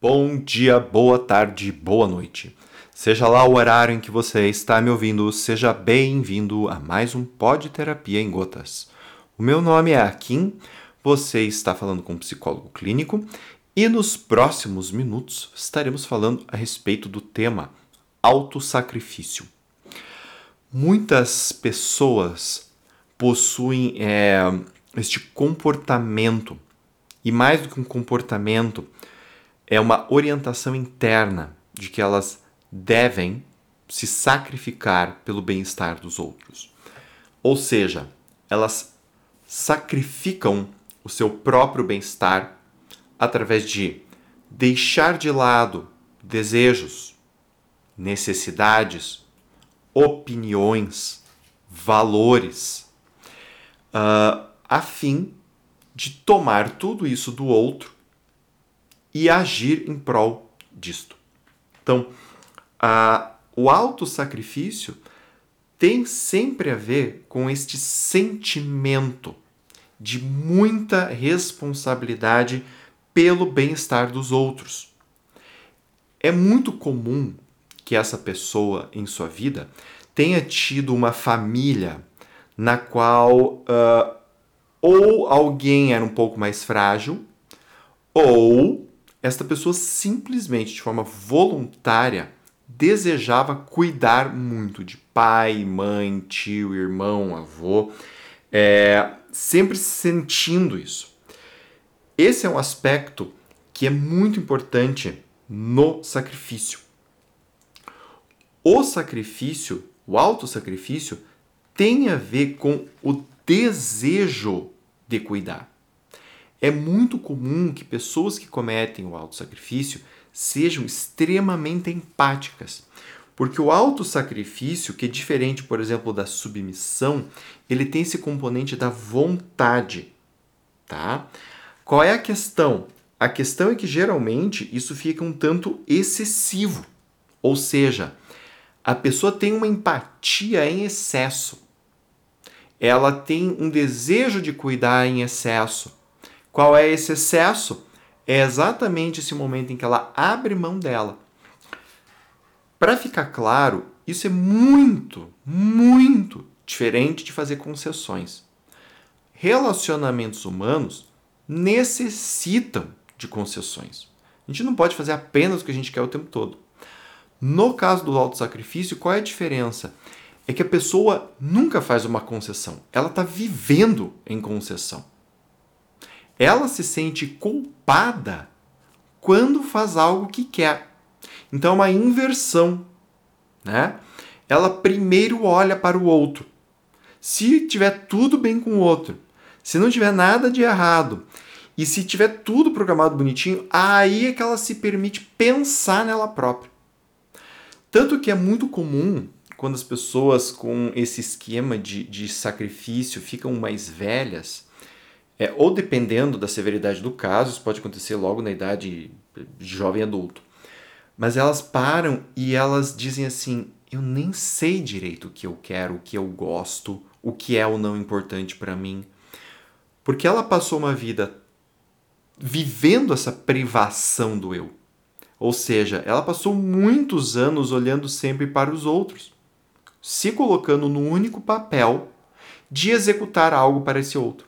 Bom dia, boa tarde, boa noite. Seja lá o horário em que você está me ouvindo, seja bem-vindo a mais um Pod Terapia em Gotas. O meu nome é Akin, você está falando com um psicólogo clínico e nos próximos minutos estaremos falando a respeito do tema autossacrifício. Muitas pessoas possuem é, este comportamento, e mais do que um comportamento, é uma orientação interna de que elas devem se sacrificar pelo bem-estar dos outros. Ou seja, elas sacrificam o seu próprio bem-estar através de deixar de lado desejos, necessidades, opiniões, valores, uh, a fim de tomar tudo isso do outro e agir em prol disto. Então, a, o autossacrifício tem sempre a ver com este sentimento de muita responsabilidade pelo bem-estar dos outros. É muito comum que essa pessoa em sua vida tenha tido uma família na qual uh, ou alguém era um pouco mais frágil, ou esta pessoa simplesmente, de forma voluntária, desejava cuidar muito de pai, mãe, tio, irmão, avô, é, sempre sentindo isso. Esse é um aspecto que é muito importante no sacrifício. O sacrifício, o autossacrifício, tem a ver com o desejo de cuidar. É muito comum que pessoas que cometem o autossacrifício sejam extremamente empáticas. Porque o autossacrifício, que é diferente, por exemplo, da submissão, ele tem esse componente da vontade, tá? Qual é a questão? A questão é que geralmente isso fica um tanto excessivo. Ou seja, a pessoa tem uma empatia em excesso. Ela tem um desejo de cuidar em excesso. Qual é esse excesso? É exatamente esse momento em que ela abre mão dela. Para ficar claro, isso é muito, muito diferente de fazer concessões. Relacionamentos humanos necessitam de concessões. A gente não pode fazer apenas o que a gente quer o tempo todo. No caso do autossacrifício, qual é a diferença? É que a pessoa nunca faz uma concessão, ela está vivendo em concessão ela se sente culpada quando faz algo que quer. Então é uma inversão, né? Ela primeiro olha para o outro. Se tiver tudo bem com o outro, se não tiver nada de errado, e se tiver tudo programado bonitinho, aí é que ela se permite pensar nela própria. Tanto que é muito comum quando as pessoas com esse esquema de, de sacrifício ficam mais velhas, é, ou dependendo da severidade do caso, isso pode acontecer logo na idade de jovem adulto. Mas elas param e elas dizem assim: eu nem sei direito o que eu quero, o que eu gosto, o que é ou não importante para mim. Porque ela passou uma vida vivendo essa privação do eu. Ou seja, ela passou muitos anos olhando sempre para os outros, se colocando no único papel de executar algo para esse outro.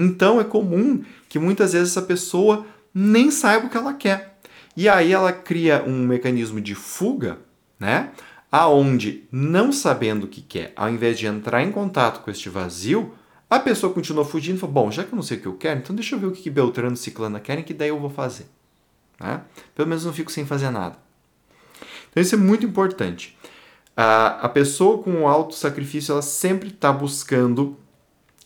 Então é comum que muitas vezes essa pessoa nem saiba o que ela quer. E aí ela cria um mecanismo de fuga, né? Aonde, não sabendo o que quer, ao invés de entrar em contato com este vazio, a pessoa continua fugindo e fala: Bom, já que eu não sei o que eu quero, então deixa eu ver o que Beltrano e Ciclana querem, que daí eu vou fazer. Né? Pelo menos não fico sem fazer nada. Então isso é muito importante. A, pessoa com alto sacrifício, ela sempre está buscando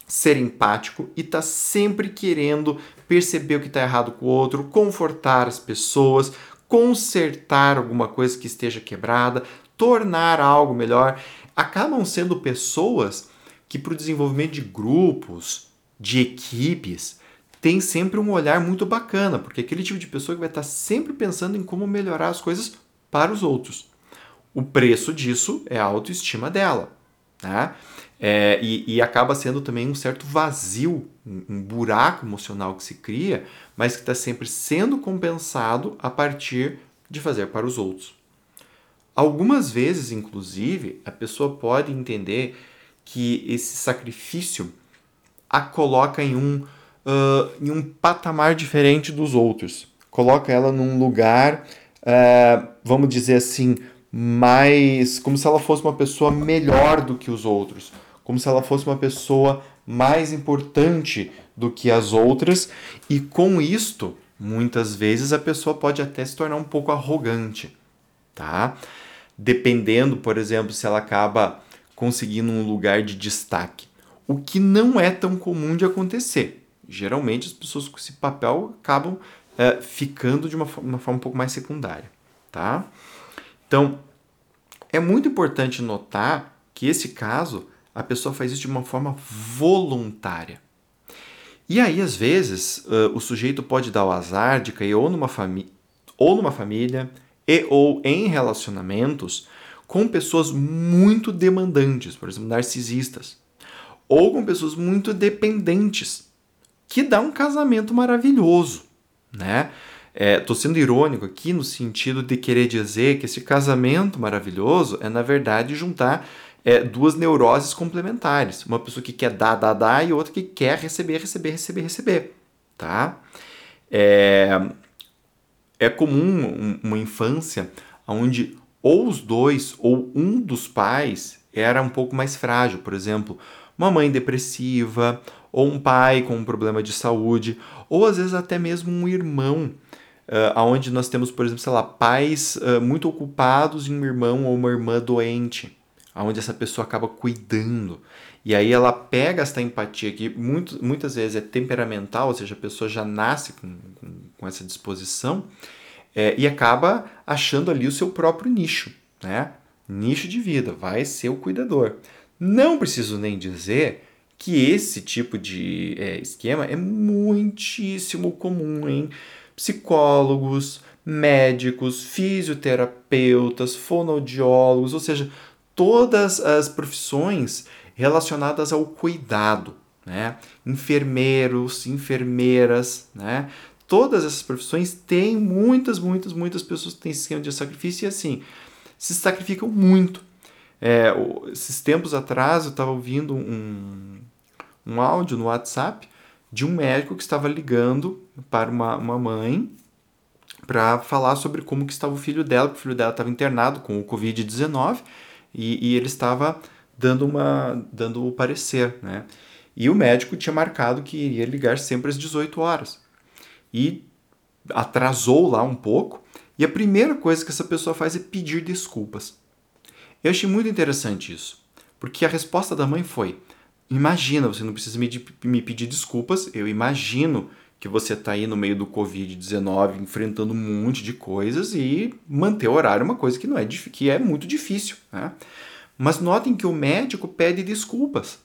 ser empático e tá sempre querendo perceber o que está errado com o outro, confortar as pessoas, consertar alguma coisa que esteja quebrada, tornar algo melhor. Acabam sendo pessoas que, para o desenvolvimento de grupos, de equipes, tem sempre um olhar muito bacana, porque é aquele tipo de pessoa que vai estar tá sempre pensando em como melhorar as coisas para os outros. O preço disso é a autoestima dela. Né? É, e, e, acaba sendo também um certo vazio, um, um buraco emocional que se cria, mas que está sempre sendo compensado a partir de fazer para os outros. Algumas vezes, inclusive, a pessoa pode entender que esse sacrifício a coloca em um, uh, em um patamar diferente dos outros. Coloca ela num lugar, uh, vamos dizer assim, mais. como se ela fosse uma pessoa melhor do que os outros. Como se ela fosse uma pessoa mais importante do que as outras. E com isto, muitas vezes a pessoa pode até se tornar um pouco arrogante, tá? Dependendo, por exemplo, se ela acaba conseguindo um lugar de destaque. O que não é tão comum de acontecer. Geralmente as pessoas com esse papel acabam é, ficando de uma, uma forma um pouco mais secundária, tá? Então, é muito importante notar que esse caso a pessoa faz isso de uma forma voluntária. E aí, às vezes, uh, o sujeito pode dar o azar de cair ou numa, ou numa família e ou em relacionamentos com pessoas muito demandantes, por exemplo, narcisistas, ou com pessoas muito dependentes, que dá um casamento maravilhoso, né? Estou é, sendo irônico aqui no sentido de querer dizer que esse casamento maravilhoso é, na verdade, juntar é, duas neuroses complementares. Uma pessoa que quer dar, dar, dar e outra que quer receber, receber, receber, receber. Tá? É, é comum uma infância onde ou os dois ou um dos pais era um pouco mais frágil. Por exemplo, uma mãe depressiva, ou um pai com um problema de saúde, ou às vezes até mesmo um irmão, uh, onde nós temos, por exemplo, sei lá, pais uh, muito ocupados e um irmão ou uma irmã doente onde essa pessoa acaba cuidando. E aí ela pega essa empatia que muito, muitas vezes é temperamental, ou seja, a pessoa já nasce com, com, com essa disposição é, e acaba achando ali o seu próprio nicho, né? Nicho de vida, vai ser o cuidador. Não preciso nem dizer que esse tipo de é, esquema é muitíssimo comum em psicólogos, médicos, fisioterapeutas, fonoaudiólogos, ou seja, todas as profissões relacionadas ao cuidado, né? Enfermeiros, enfermeiras, né? Todas essas profissões têm muitas, muitas, muitas pessoas que têm esquema de sacrifício e assim, se sacrificam muito. É, esses tempos atrás eu estava ouvindo um, um áudio no WhatsApp de um médico que estava ligando para uma, uma mãe para falar sobre como que estava o filho dela, porque o filho dela estava internado com o Covid-19 e, e ele estava dando, uma, dando o parecer, né? E o médico tinha marcado que iria ligar sempre às 18 horas. E atrasou lá um pouco, e a primeira coisa que essa pessoa faz é pedir desculpas. Eu achei muito interessante isso, porque a resposta da mãe foi: Imagina, você não precisa me, me pedir desculpas, eu imagino que você está aí no meio do Covid-19 enfrentando um monte de coisas e manter o horário é uma coisa que não é que é muito difícil. Né? Mas notem que o médico pede desculpas,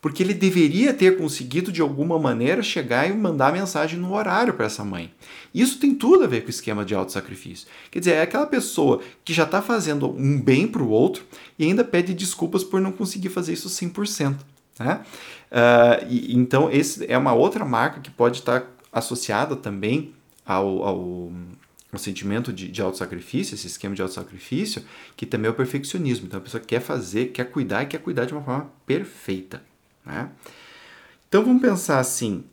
porque ele deveria ter conseguido de alguma maneira chegar e mandar mensagem no horário para essa mãe. Isso tem tudo a ver com o esquema de autossacrifício. Quer dizer, é aquela pessoa que já está fazendo um bem para o outro e ainda pede desculpas por não conseguir fazer isso 100%. Né? Uh, e, então, esse é uma outra marca que pode estar tá associada também ao, ao, ao sentimento de, de autossacrifício, esse esquema de autossacrifício, que também é o perfeccionismo. Então a pessoa quer fazer, quer cuidar e quer cuidar de uma forma perfeita. Né? Então vamos pensar assim: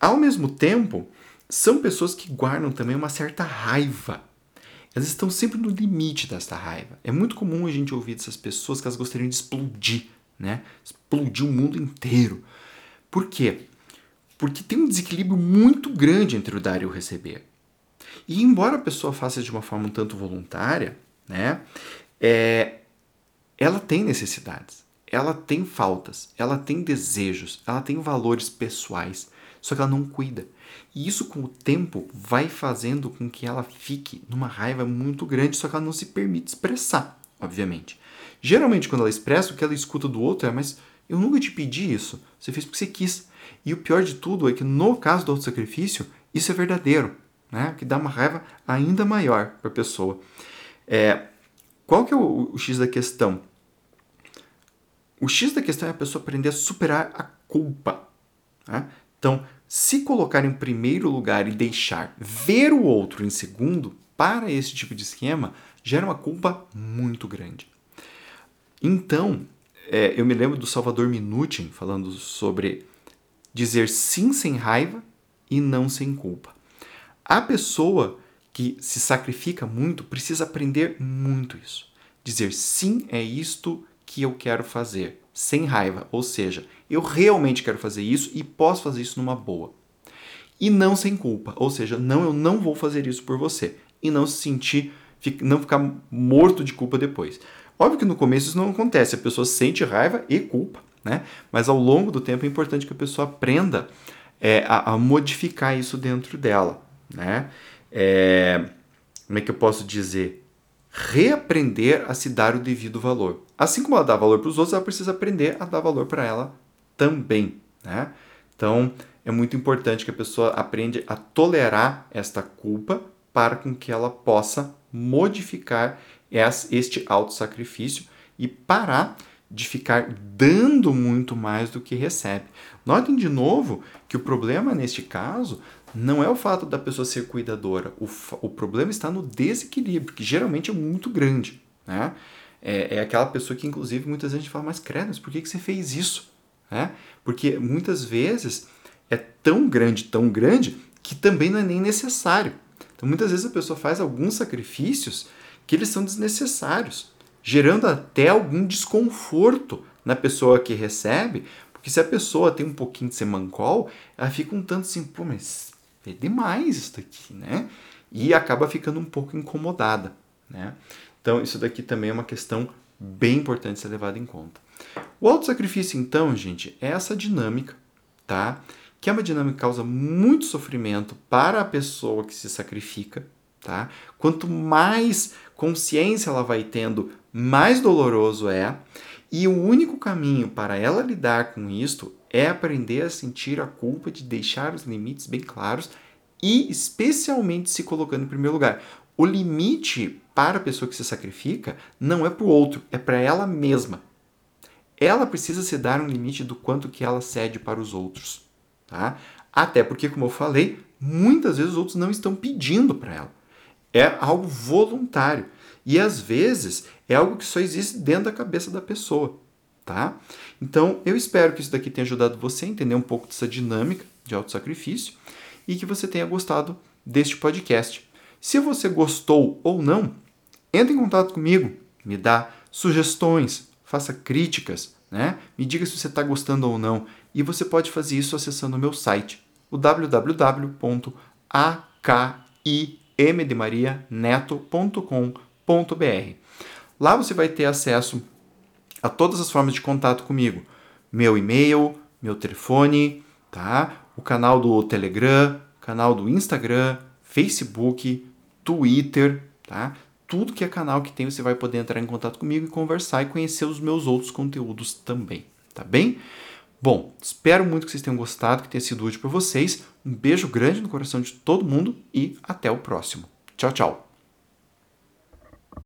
ao mesmo tempo, são pessoas que guardam também uma certa raiva. Elas estão sempre no limite dessa raiva. É muito comum a gente ouvir dessas pessoas que elas gostariam de explodir, né? Explodir o mundo inteiro. Por quê? Porque tem um desequilíbrio muito grande entre o dar e o receber. E embora a pessoa faça de uma forma um tanto voluntária, né, é, ela tem necessidades, ela tem faltas, ela tem desejos, ela tem valores pessoais, só que ela não cuida. E isso, com o tempo, vai fazendo com que ela fique numa raiva muito grande, só que ela não se permite expressar, obviamente. Geralmente, quando ela expressa, o que ela escuta do outro é: Mas eu nunca te pedi isso, você fez porque você quis. E o pior de tudo é que no caso do autossacrifício, isso é verdadeiro, né? que dá uma raiva ainda maior para a pessoa. É, qual que é o, o X da questão? o X da questão é a pessoa aprender a superar a culpa. Né? Então, se colocar em primeiro lugar e deixar ver o outro em segundo, para esse tipo de esquema, gera uma culpa muito grande. Então, é, eu me lembro do Salvador Minuchin falando sobre dizer sim sem raiva e não sem culpa. A pessoa que se sacrifica muito precisa aprender muito isso. Dizer sim é isto que eu quero fazer, sem raiva, ou seja, eu realmente quero fazer isso e posso fazer isso numa boa. E não sem culpa, ou seja, não, eu não vou fazer isso por você. E não se sentir, não ficar morto de culpa depois. Óbvio que no começo isso não acontece, a pessoa sente raiva e culpa, né? Mas ao longo do tempo é importante que a pessoa aprenda é, a, a, modificar isso dentro dela, né? É, como é que eu posso dizer? Reaprender a se dar o devido valor. Assim como ela dá valor para os outros, ela precisa aprender a dar valor para ela também, né? Então, é muito importante que a pessoa aprenda a tolerar esta culpa para com que ela possa modificar este autossacrifício e parar de ficar dando muito mais do que recebe. Notem de novo que o problema neste caso não é o fato da pessoa ser cuidadora, o, o problema está no desequilíbrio, que geralmente é muito grande. Né? É, é aquela pessoa que, inclusive, muitas vezes a gente fala, mas credo, por que, que você fez isso? Né? Porque muitas vezes é tão grande, tão grande, que também não é nem necessário. Então, muitas vezes a pessoa faz alguns sacrifícios que eles são desnecessários, gerando até algum desconforto na pessoa que recebe, porque se a pessoa tem um pouquinho de semancol, ela fica um tanto assim, pô, mas é demais isso daqui, né? E acaba ficando um pouco incomodada, né? Então, isso daqui também é uma questão bem importante ser levada em conta. O autossacrifício, então, gente, é essa dinâmica, tá? Que é uma dinâmica que causa muito sofrimento para a pessoa que se sacrifica, tá? Quanto mais consciência ela vai tendo, mais doloroso é. E o único caminho para ela lidar com isto é aprender a sentir a culpa de deixar os limites bem claros e, especialmente, se colocando em primeiro lugar. O limite para a pessoa que se sacrifica não é para o outro, é para ela mesma. Ela precisa se dar um limite do quanto que ela cede para os outros, tá? Até porque, como eu falei, muitas vezes os outros não estão pedindo para ela. É algo voluntário. E às vezes é algo que só existe dentro da cabeça da pessoa, tá? Então, eu espero que isso daqui tenha ajudado você a entender um pouco dessa dinâmica de autossacrifício e que você tenha gostado deste podcast. Se você gostou ou não, entre em contato comigo, me dá sugestões, faça críticas, né? Me diga se você está gostando ou não. E você pode fazer isso acessando o meu site, o www.akimdemarianeto.com.br. Lá você vai ter acesso a todas as formas de contato comigo. Meu e-mail, meu telefone, tá? O canal do Telegram, canal do Instagram, Facebook, Twitter, tá? Tudo que é canal que tem, você vai poder entrar em contato comigo e conversar e conhecer os meus outros conteúdos também, tá bem? Bom, espero muito que vocês tenham gostado, que tenha sido útil para vocês. Um beijo grande no coração de todo mundo e até o próximo. Tchau, tchau.